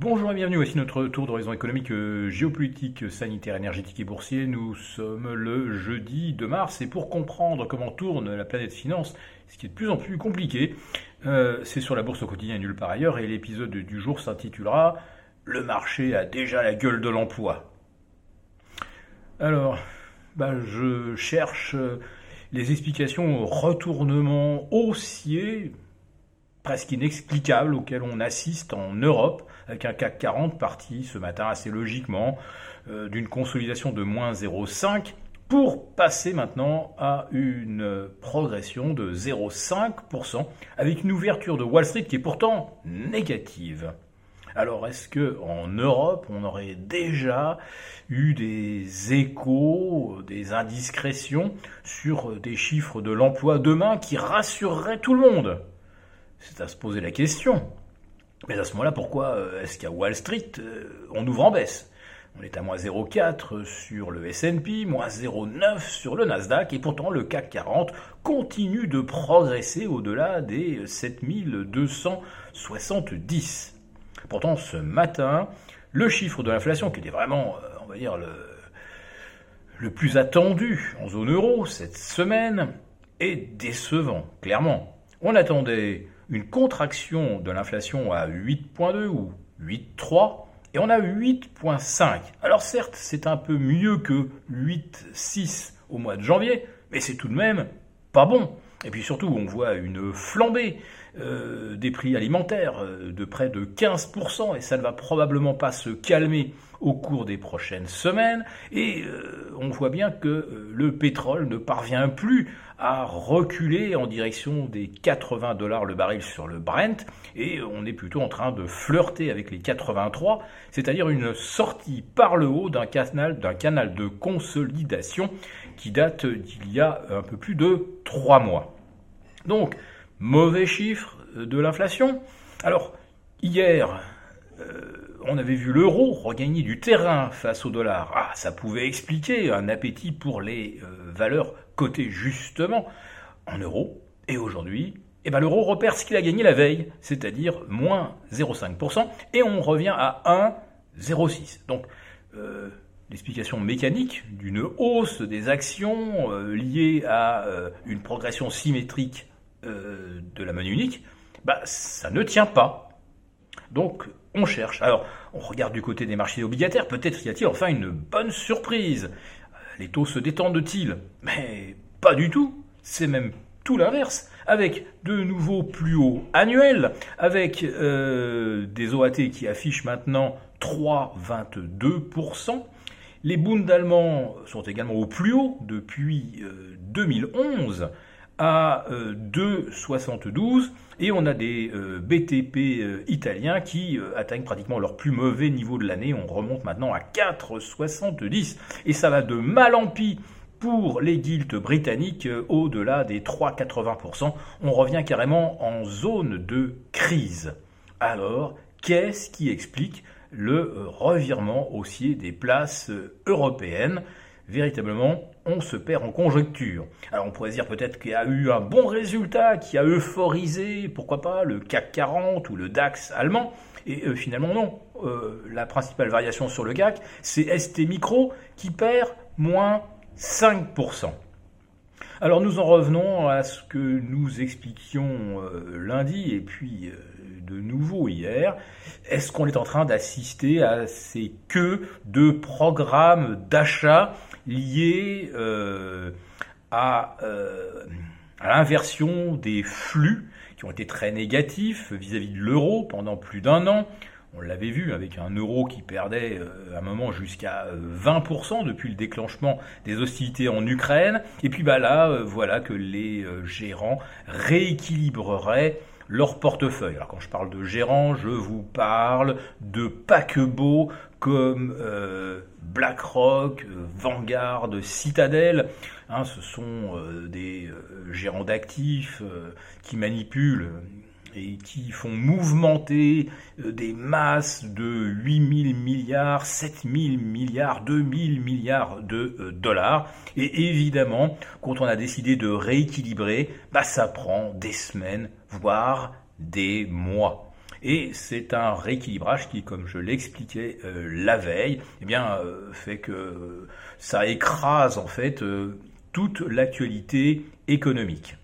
Bonjour et bienvenue, voici notre tour d'horizon économique, euh, géopolitique, sanitaire, énergétique et boursier. Nous sommes le jeudi de mars et pour comprendre comment tourne la planète finance, ce qui est de plus en plus compliqué, euh, c'est sur la bourse au quotidien nulle part ailleurs et l'épisode du jour s'intitulera Le marché a déjà la gueule de l'emploi. Alors, bah, je cherche euh, les explications au retournement haussier presque inexplicable auquel on assiste en Europe, avec un CAC 40 parti ce matin assez logiquement euh, d'une consolidation de moins 0,5 pour passer maintenant à une progression de 0,5% avec une ouverture de Wall Street qui est pourtant négative. Alors est-ce que en Europe on aurait déjà eu des échos, des indiscrétions sur des chiffres de l'emploi demain qui rassureraient tout le monde? C'est à se poser la question. Mais à ce moment-là, pourquoi euh, est-ce qu'à Wall Street, euh, on ouvre en baisse? On est à moins 0,4 sur le S&P, moins 0,9 sur le Nasdaq, et pourtant le CAC 40 continue de progresser au-delà des 7270. Pourtant, ce matin, le chiffre de l'inflation, qui était vraiment, euh, on va dire, le, le plus attendu en zone euro cette semaine, est décevant, clairement. On attendait une contraction de l'inflation à 8,2 ou 8,3 et on a 8,5. Alors certes, c'est un peu mieux que 8,6 au mois de janvier, mais c'est tout de même pas bon. Et puis surtout, on voit une flambée euh, des prix alimentaires euh, de près de 15%, et ça ne va probablement pas se calmer au cours des prochaines semaines. Et euh, on voit bien que le pétrole ne parvient plus à reculer en direction des 80 dollars le baril sur le Brent, et on est plutôt en train de flirter avec les 83, c'est-à-dire une sortie par le haut d'un canal, d'un canal de consolidation qui date d'il y a un peu plus de 3 mois. Donc, mauvais chiffre de l'inflation. Alors, hier, euh, on avait vu l'euro regagner du terrain face au dollar. Ah, ça pouvait expliquer un appétit pour les euh, valeurs côté justement en euros. Et aujourd'hui, eh ben, l'euro repère ce qu'il a gagné la veille, c'est-à-dire moins 0,5%, et on revient à 1,06. Donc, euh, l'explication mécanique d'une hausse des actions liée à une progression symétrique de la monnaie unique, bah, ça ne tient pas. Donc, on cherche. Alors, on regarde du côté des marchés obligataires, peut-être y a-t-il enfin une bonne surprise les taux se détendent-ils? Mais pas du tout. C'est même tout l'inverse, avec de nouveaux plus hauts annuels, avec euh, des OAT qui affichent maintenant 3,22%. Les Bundes allemands sont également au plus haut depuis 2011 euh, à 2,72 euh, et on a des euh, BTP euh, italiens qui atteignent pratiquement leur plus mauvais niveau de l'année. On remonte maintenant à 4,70 et ça va de mal en pis pour les guildes britanniques au-delà des 3,80%. On revient carrément en zone de crise. Alors, qu'est-ce qui explique le revirement haussier des places européennes? Véritablement, on se perd en conjecture. Alors on pourrait dire peut-être qu'il y a eu un bon résultat qui a euphorisé, pourquoi pas, le CAC 40 ou le DAX allemand, et euh, finalement non. Euh, la principale variation sur le CAC, c'est ST Micro qui perd moins 5%. Alors nous en revenons à ce que nous expliquions euh, lundi et puis de nouveau hier. Est-ce qu'on est en train d'assister à ces queues de programmes d'achat lié euh, à, euh, à l'inversion des flux qui ont été très négatifs vis-à-vis de l'euro pendant plus d'un an. On l'avait vu avec un euro qui perdait euh, à un moment jusqu'à 20% depuis le déclenchement des hostilités en Ukraine. Et puis bah là, voilà que les gérants rééquilibreraient leur portefeuille. Alors quand je parle de gérants, je vous parle de paquebots comme euh, BlackRock, Vanguard, Citadel. Hein, ce sont euh, des euh, gérants d'actifs qui manipulent et qui font mouvementer des masses de 8000 milliards, 7000 milliards, 2000 milliards de dollars. Et évidemment, quand on a décidé de rééquilibrer, bah, ça prend des semaines, voire des mois. Et c'est un rééquilibrage qui, comme je l'expliquais euh, la veille, eh bien, euh, fait que ça écrase en fait toute l'actualité économique.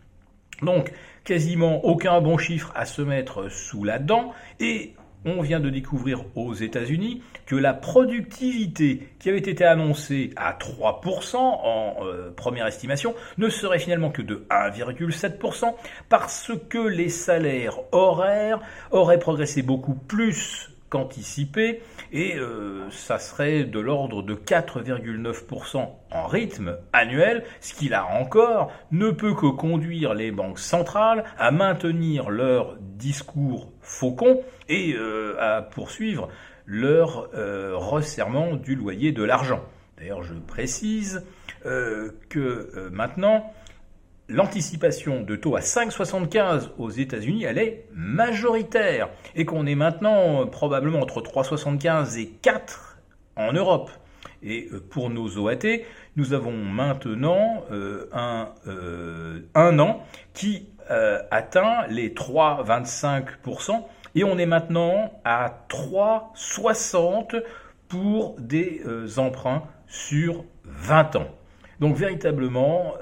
Donc, quasiment aucun bon chiffre à se mettre sous la dent. Et on vient de découvrir aux États-Unis que la productivité qui avait été annoncée à 3% en euh, première estimation ne serait finalement que de 1,7% parce que les salaires horaires auraient progressé beaucoup plus qu'anticipé et euh, ça serait de l'ordre de 4,9% en rythme annuel, ce qui là encore ne peut que conduire les banques centrales à maintenir leur discours faucon et euh, à poursuivre leur euh, resserrement du loyer de l'argent. D'ailleurs, je précise que maintenant, l'anticipation de taux à 5,75 aux États-Unis, elle est majoritaire et qu'on est maintenant euh, probablement entre 3,75 et 4 en Europe. Et euh, pour nos OAT, nous avons maintenant euh, un, un, an qui atteint les 3,25% et on est maintenant à 3,60 pour des emprunts sur 20 ans. Donc véritablement,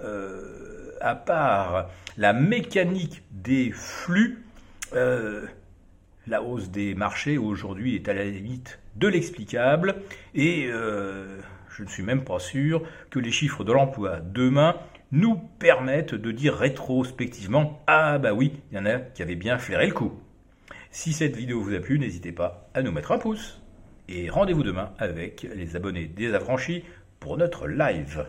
à part la mécanique des flux, euh, la hausse des marchés aujourd'hui est à la limite de l'explicable et euh, je ne suis même pas sûr que les chiffres de l'emploi demain nous permettent de dire rétrospectivement Ah bah oui, il y en a qui avaient bien flairé le coup. Si cette vidéo vous a plu, n'hésitez pas à nous mettre un pouce. Et rendez-vous demain avec les abonnés des affranchis pour notre live.